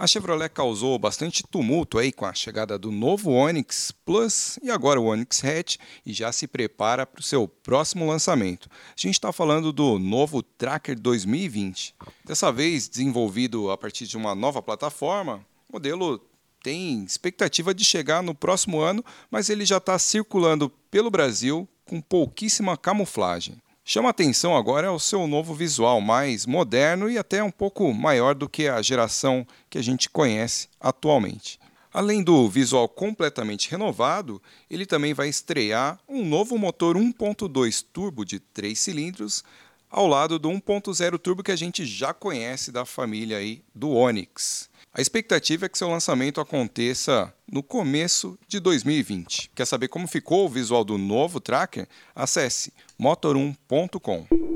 A Chevrolet causou bastante tumulto aí com a chegada do novo Onix Plus e agora o Onix Hatch e já se prepara para o seu próximo lançamento. A gente está falando do novo Tracker 2020. Dessa vez desenvolvido a partir de uma nova plataforma, o modelo tem expectativa de chegar no próximo ano, mas ele já está circulando pelo Brasil com pouquíssima camuflagem. Chama atenção agora é o seu novo visual, mais moderno e até um pouco maior do que a geração que a gente conhece atualmente. Além do visual completamente renovado, ele também vai estrear um novo motor 1.2 turbo de 3 cilindros, ao lado do 1.0 turbo que a gente já conhece da família aí do Onix. A expectativa é que seu lançamento aconteça no começo de 2020. Quer saber como ficou o visual do novo tracker? Acesse motor1.com.